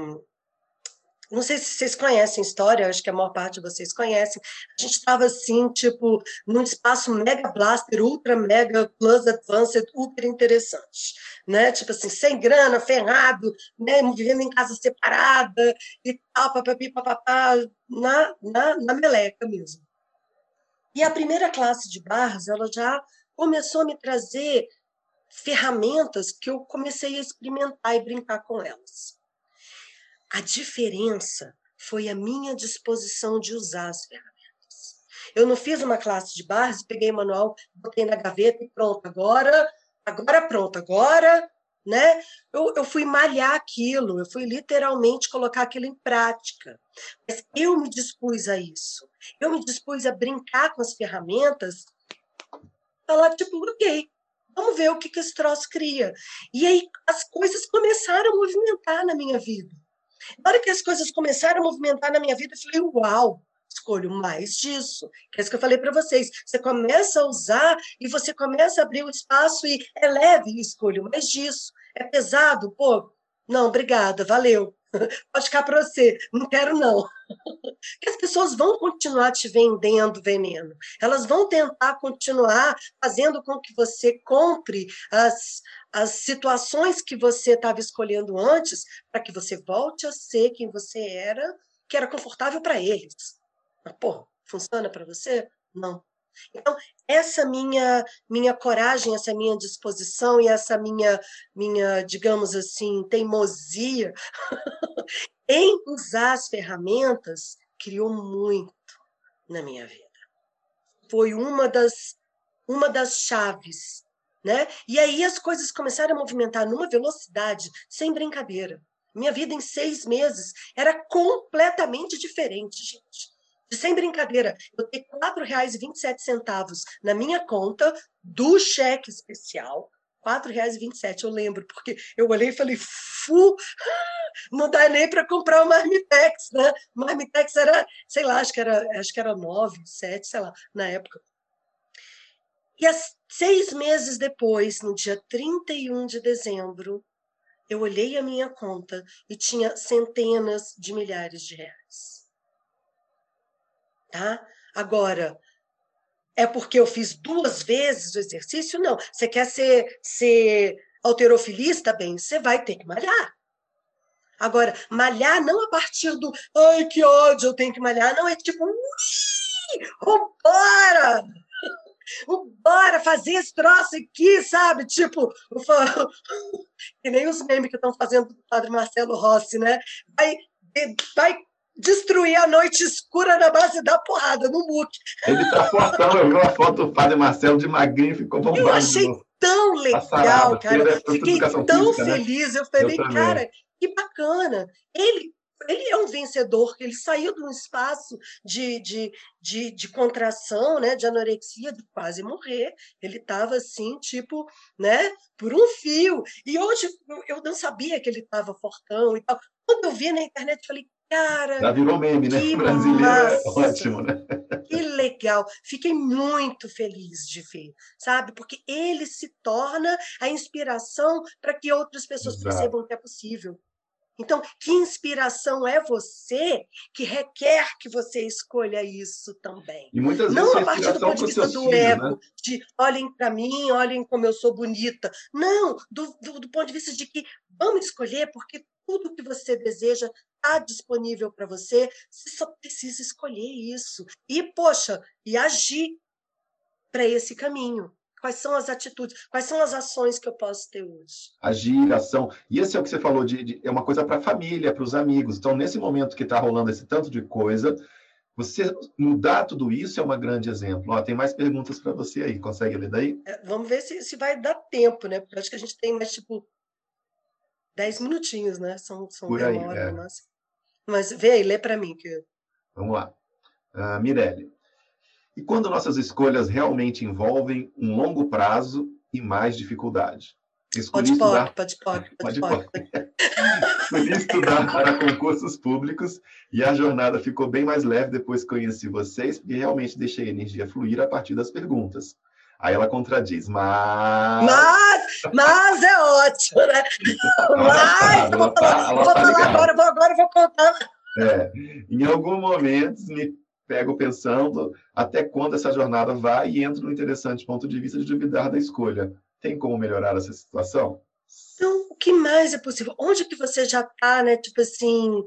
não sei se vocês conhecem história, acho que a maior parte de vocês conhecem. A gente estava assim, tipo, num espaço mega blaster, ultra mega plus advanced, ultra interessante, né? Tipo assim, sem grana, ferrado, né? Vivendo em casa separada e tal, papapi, papapá, na, na, na meleca mesmo. E a primeira classe de barras, ela já começou a me trazer ferramentas que eu comecei a experimentar e brincar com elas. A diferença foi a minha disposição de usar as ferramentas. Eu não fiz uma classe de barras, peguei o manual, botei na gaveta e pronto, agora, agora pronto, agora, né? Eu, eu fui malhar aquilo, eu fui literalmente colocar aquilo em prática. Mas eu me dispus a isso. Eu me dispus a brincar com as ferramentas, falar, tipo, ok, vamos ver o que, que esse troço cria. E aí as coisas começaram a movimentar na minha vida. Na hora que as coisas começaram a movimentar na minha vida, eu falei, uau, escolho mais disso. Que é isso que eu falei para vocês. Você começa a usar e você começa a abrir o espaço e é leve escolho mais disso. É pesado? Pô, não, obrigada, valeu. Pode ficar para você, não quero não. Que as pessoas vão continuar te vendendo veneno. Elas vão tentar continuar fazendo com que você compre as, as situações que você estava escolhendo antes, para que você volte a ser quem você era, que era confortável para eles. Mas, pô, funciona para você? Não. Então, essa minha minha coragem, essa minha disposição e essa minha minha, digamos assim, teimosia em usar as ferramentas criou muito na minha vida. Foi uma das uma das chaves, né? E aí as coisas começaram a movimentar numa velocidade sem brincadeira. Minha vida em seis meses era completamente diferente, gente sem brincadeira, eu tenho R$ 4,27 na minha conta do cheque especial. R$ 4,27, eu lembro, porque eu olhei e falei, fu, não dá nem para comprar o Marmitex, né? Marmitex era, sei lá, acho que era, acho que era 9, 7, sei lá, na época. E as, seis meses depois, no dia 31 de dezembro, eu olhei a minha conta e tinha centenas de milhares de reais. Tá? Agora, é porque eu fiz duas vezes o exercício? Não. Você quer ser, ser alterofilista? Bem, você vai ter que malhar. Agora, malhar não a partir do ai, que ódio, eu tenho que malhar. Não, é tipo, vambora! Bora fazer esse troço aqui, sabe? Tipo, que nem os memes que estão fazendo do padre Marcelo Rossi, né? Vai, vai destruir a noite escura na base da porrada, no MOOC. Ele tá fortão, eu vi uma foto do padre Marcelo de magrinho, ficou bombado. Eu achei tão legal, cara. Fiquei tão física, né? feliz. Né? Eu falei, eu cara, que bacana. Ele ele é um vencedor, ele saiu de um espaço de, de, de, de contração, né, de anorexia, de quase morrer. Ele estava assim, tipo, né, por um fio. E hoje eu não sabia que ele estava fortão e tal. Quando eu vi na internet, eu falei, cara. Já virou meme, né? Que brasileiro é massa. é ótimo, né? Que legal. Fiquei muito feliz de ver, sabe? Porque ele se torna a inspiração para que outras pessoas Exato. percebam que é possível. Então, que inspiração é você que requer que você escolha isso também? E muitas vezes Não a partir do ponto de vista do ego, né? de olhem para mim, olhem como eu sou bonita. Não, do, do, do ponto de vista de que vamos escolher porque tudo que você deseja está disponível para você, você só precisa escolher isso. E, poxa, e agir para esse caminho. Quais são as atitudes? Quais são as ações que eu posso ter hoje? Agir, ação. E esse é o que você falou, de, de é uma coisa para a família, para os amigos. Então, nesse momento que está rolando esse tanto de coisa, você mudar tudo isso é um grande exemplo. Ó, tem mais perguntas para você aí. Consegue ler daí? É, vamos ver se, se vai dar tempo, né? Porque acho que a gente tem mais, tipo, 10 minutinhos, né? São, são Por aí, é. mas... mas vê aí, lê para mim. Que... Vamos lá. Uh, Mirelle. E quando nossas escolhas realmente envolvem um longo prazo e mais dificuldade? Escolhi pode estudar... pode pode, pode, pode, pode. Escolhi estudar para concursos públicos e a jornada ficou bem mais leve depois que conheci vocês, porque realmente deixei a energia fluir a partir das perguntas. Aí ela contradiz, mas. Mas, mas é ótimo, né? mas, eu vou tá, falar, vou tá falar agora, vou, agora vou contar. É, em algum momento me pego pensando até quando essa jornada vai e entro no interessante ponto de vista de duvidar da escolha. Tem como melhorar essa situação? Então, o que mais é possível? Onde que você já está, né? Tipo assim,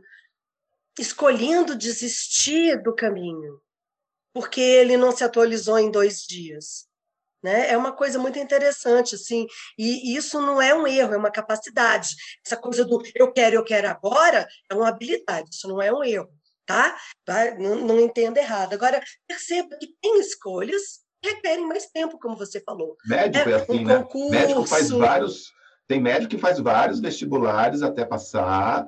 escolhendo desistir do caminho, porque ele não se atualizou em dois dias. Né? É uma coisa muito interessante, assim, e isso não é um erro, é uma capacidade. Essa coisa do eu quero, eu quero agora é uma habilidade, isso não é um erro tá? Não, não entenda errado. Agora, perceba que tem escolhas que requerem mais tempo, como você falou. Médico é, é assim, um né? Concurso... Médico faz vários... Tem médico que faz vários vestibulares até passar.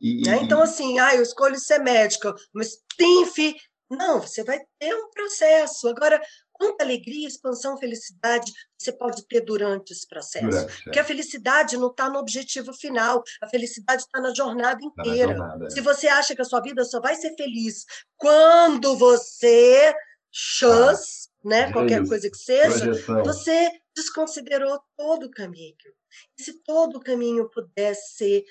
E... É, então, assim, ah, eu escolho ser médica, mas TINF... Não, você vai ter um processo. Agora, quanta alegria, expansão, felicidade você pode ter durante esse processo. Durante, é. Porque a felicidade não está no objetivo final, a felicidade está na jornada inteira. Tá na jornada, é. Se você acha que a sua vida só vai ser feliz quando você chance, ah, né, qualquer coisa que seja, projeção. você desconsiderou todo o caminho. E se todo o caminho pudesse ser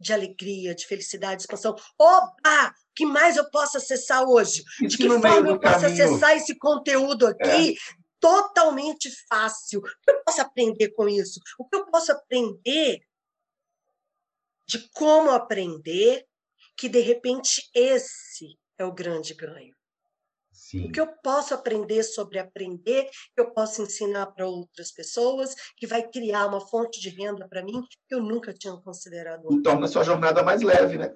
de alegria, de felicidade, de expansão. Opa! Que mais eu posso acessar hoje? de que forma eu posso acessar esse conteúdo aqui? É. Totalmente fácil. O que eu posso aprender com isso? O que eu posso aprender de como aprender que, de repente, esse é o grande ganho. Sim. O que eu posso aprender sobre aprender, que eu posso ensinar para outras pessoas, que vai criar uma fonte de renda para mim que eu nunca tinha considerado. E torna a sua jornada mais leve, né?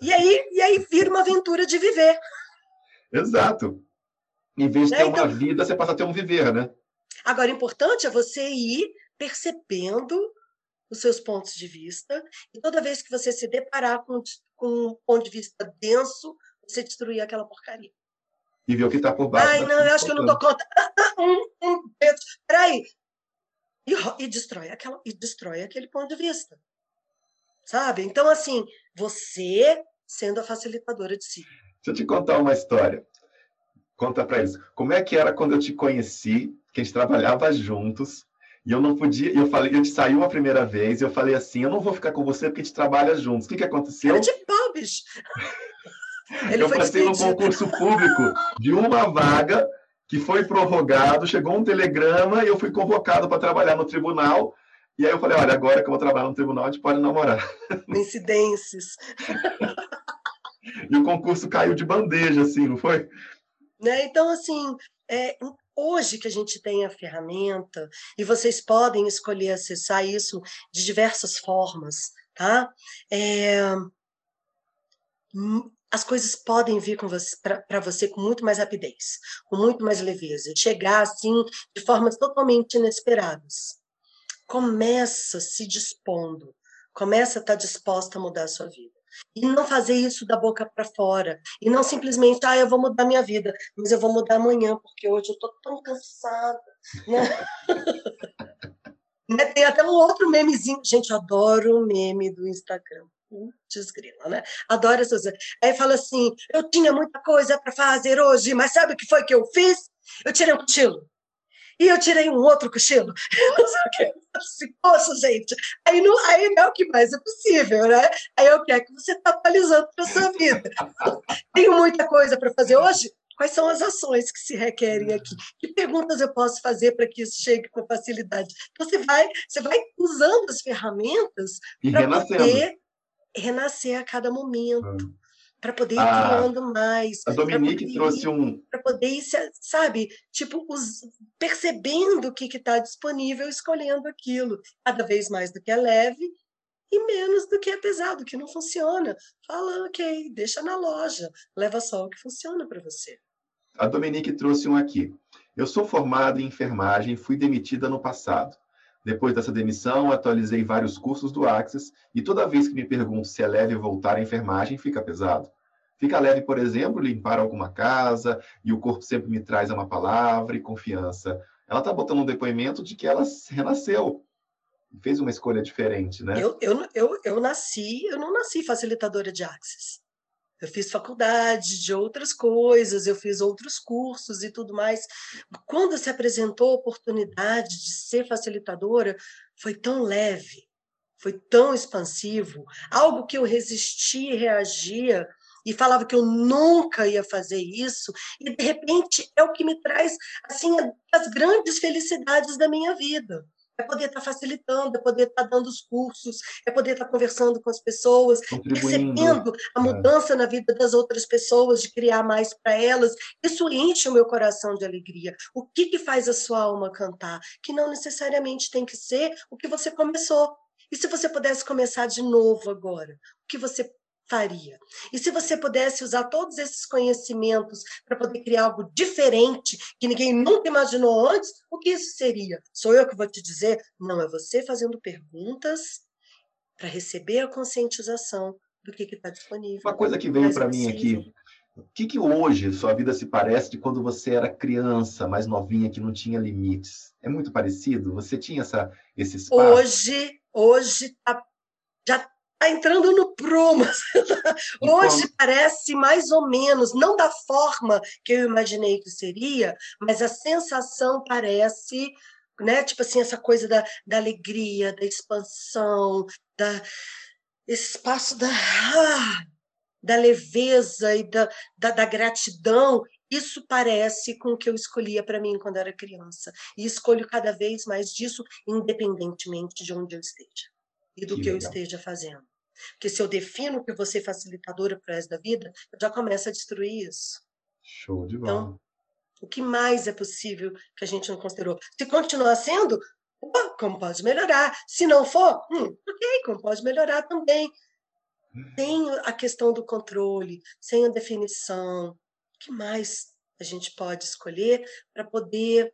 E aí, e aí vira uma aventura de viver. Exato. Em vez de né? ter uma então, vida, você passa a ter um viver, né? Agora, o importante é você ir percebendo os seus pontos de vista, e toda vez que você se deparar com, com um ponto de vista denso, você destruir aquela porcaria. E ver o que está por baixo. Ai, não, eu acho que eu não dou conta. Um, um, peraí. E, e, destrói aquela, e destrói aquele ponto de vista. Sabe? Então, assim, você sendo a facilitadora de si. Deixa eu te contar uma história. Conta para eles. Como é que era quando eu te conheci, que a gente trabalhava juntos, e eu não podia, eu falei, eu te saiu uma primeira vez, e eu falei assim, eu não vou ficar com você porque a gente trabalha juntos. O que, que aconteceu? Era de pau, bicho. Ele eu passei no concurso público de uma vaga que foi prorrogado, chegou um telegrama e eu fui convocado para trabalhar no tribunal. E aí eu falei, olha, agora que eu vou trabalhar no tribunal, a gente pode namorar. Incidências. e o concurso caiu de bandeja, assim, não foi? Né? Então, assim, é, hoje que a gente tem a ferramenta, e vocês podem escolher acessar isso de diversas formas, tá? É, hum, as coisas podem vir para você com muito mais rapidez, com muito mais leveza, chegar assim de formas totalmente inesperadas. Começa se dispondo, começa a estar tá disposta a mudar a sua vida. E não fazer isso da boca para fora. E não simplesmente, ah, eu vou mudar minha vida, mas eu vou mudar amanhã, porque hoje eu estou tão cansada. Né? né? Tem até um outro memezinho. Gente, adoro o meme do Instagram. Putz, né? Adoro essas Aí fala assim: eu tinha muita coisa para fazer hoje, mas sabe o que foi que eu fiz? Eu tirei um cochilo. E eu tirei um outro cochilo. Não sei o que. Assim, Poxa, gente, aí não, aí não é o que mais é possível, né? Aí eu quero que você está atualizando para sua vida. Tenho muita coisa para fazer hoje. Quais são as ações que se requerem aqui? Que perguntas eu posso fazer para que isso chegue com facilidade? Então, você vai, você vai usando as ferramentas para poder renascer a cada momento. Hum. Para poder ir ah, criando mais. A Dominique poder, trouxe um. Para poder ir, sabe, tipo, os, percebendo o que está disponível, escolhendo aquilo. Cada vez mais do que é leve e menos do que é pesado, que não funciona. Fala, ok, deixa na loja, leva só o que funciona para você. A Dominique trouxe um aqui. Eu sou formada em enfermagem e fui demitida no passado. Depois dessa demissão, atualizei vários cursos do Access e toda vez que me pergunto se é leve voltar à enfermagem, fica pesado. Fica leve, por exemplo, limpar alguma casa e o corpo sempre me traz uma palavra e confiança. Ela está botando um depoimento de que ela renasceu, fez uma escolha diferente, né? Eu, eu, eu, eu nasci, eu não nasci facilitadora de Access. Eu fiz faculdade de outras coisas, eu fiz outros cursos e tudo mais. Quando se apresentou a oportunidade de ser facilitadora, foi tão leve, foi tão expansivo, algo que eu resistia e reagia e falava que eu nunca ia fazer isso, e de repente é o que me traz assim as grandes felicidades da minha vida é poder estar facilitando, é poder estar dando os cursos, é poder estar conversando com as pessoas, percebendo a é. mudança é. na vida das outras pessoas, de criar mais para elas. Isso enche o meu coração de alegria. O que, que faz a sua alma cantar? Que não necessariamente tem que ser o que você começou. E se você pudesse começar de novo agora? O que você faria? E se você pudesse usar todos esses conhecimentos para poder criar algo diferente, que ninguém nunca imaginou antes, o que isso seria? Sou eu que vou te dizer? Não, é você fazendo perguntas para receber a conscientização do que está disponível. Uma coisa que veio para mim aqui. O que, que hoje sua vida se parece de quando você era criança, mais novinha, que não tinha limites? É muito parecido? Você tinha essa, esse espaço? Hoje, hoje tá, já está entrando no prumo. Hoje parece mais ou menos, não da forma que eu imaginei que seria, mas a sensação parece, né? Tipo assim, essa coisa da, da alegria, da expansão, da esse espaço da, ah, da leveza e da, da, da gratidão. Isso parece com o que eu escolhia para mim quando era criança. E escolho cada vez mais disso, independentemente de onde eu esteja e do que, que eu esteja fazendo. Porque se eu defino que você é facilitadora para o resto da vida, eu já começo a destruir isso. Show de então, bola. Então, o que mais é possível que a gente não considerou? Se continuar sendo, opa, como pode melhorar? Se não for, hum, ok, como pode melhorar também. Sem a questão do controle, sem a definição, o que mais a gente pode escolher para poder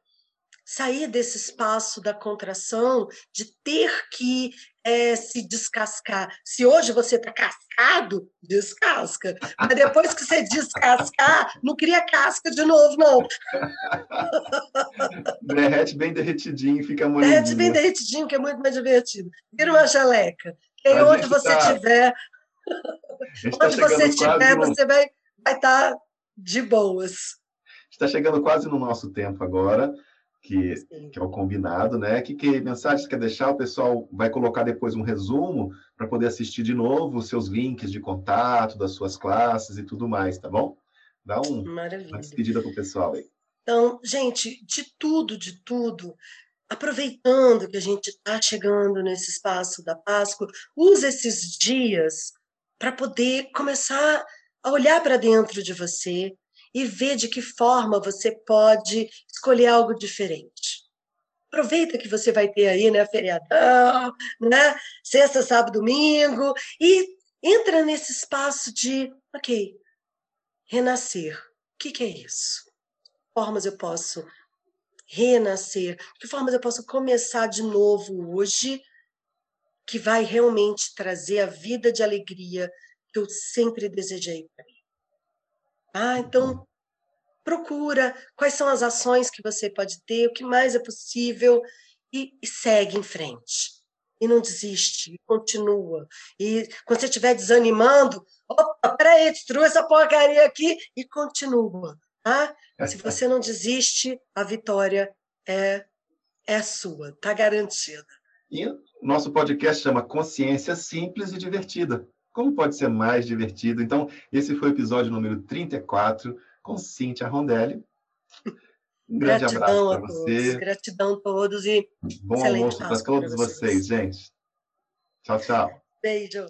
sair desse espaço da contração, de ter que é, se descascar. Se hoje você está cascado, descasca. Mas depois que você descascar, não cria casca de novo, não. Derrete bem derretidinho, fica molinho. Derrete bem derretidinho, que é muito mais divertido. Vira uma geleca. E aí, onde você estiver, tá... onde você estiver, no... você vai estar tá de boas. Está chegando quase no nosso tempo agora que, que, é o combinado, né? Que, que mensagem quer deixar? O pessoal vai colocar depois um resumo para poder assistir de novo os seus links de contato das suas classes e tudo mais, tá bom? Dá um, Maravilha. uma despedida para o pessoal aí. Então, gente, de tudo, de tudo, aproveitando que a gente está chegando nesse espaço da Páscoa, use esses dias para poder começar a olhar para dentro de você, e ver de que forma você pode escolher algo diferente. Aproveita que você vai ter aí, né, feriadão, né, sexta, sábado, domingo, e entra nesse espaço de, ok, renascer. O que, que é isso? Formas eu posso renascer? Que formas eu posso começar de novo hoje que vai realmente trazer a vida de alegria que eu sempre desejei para mim? Ah, então procura quais são as ações que você pode ter, o que mais é possível e, e segue em frente. E não desiste, e continua. E quando você estiver desanimando, opa, peraí, destrua essa porcaria aqui e continua. Tá? Se você não desiste, a vitória é, é sua, está garantida. E nosso podcast chama Consciência Simples e Divertida. Como pode ser mais divertido? Então, esse foi o episódio número 34 com Cíntia Rondelli. Um grande Gratidão abraço para você. Gratidão a todos e bom almoço para todos vocês, gente. Tchau, tchau. Beijo.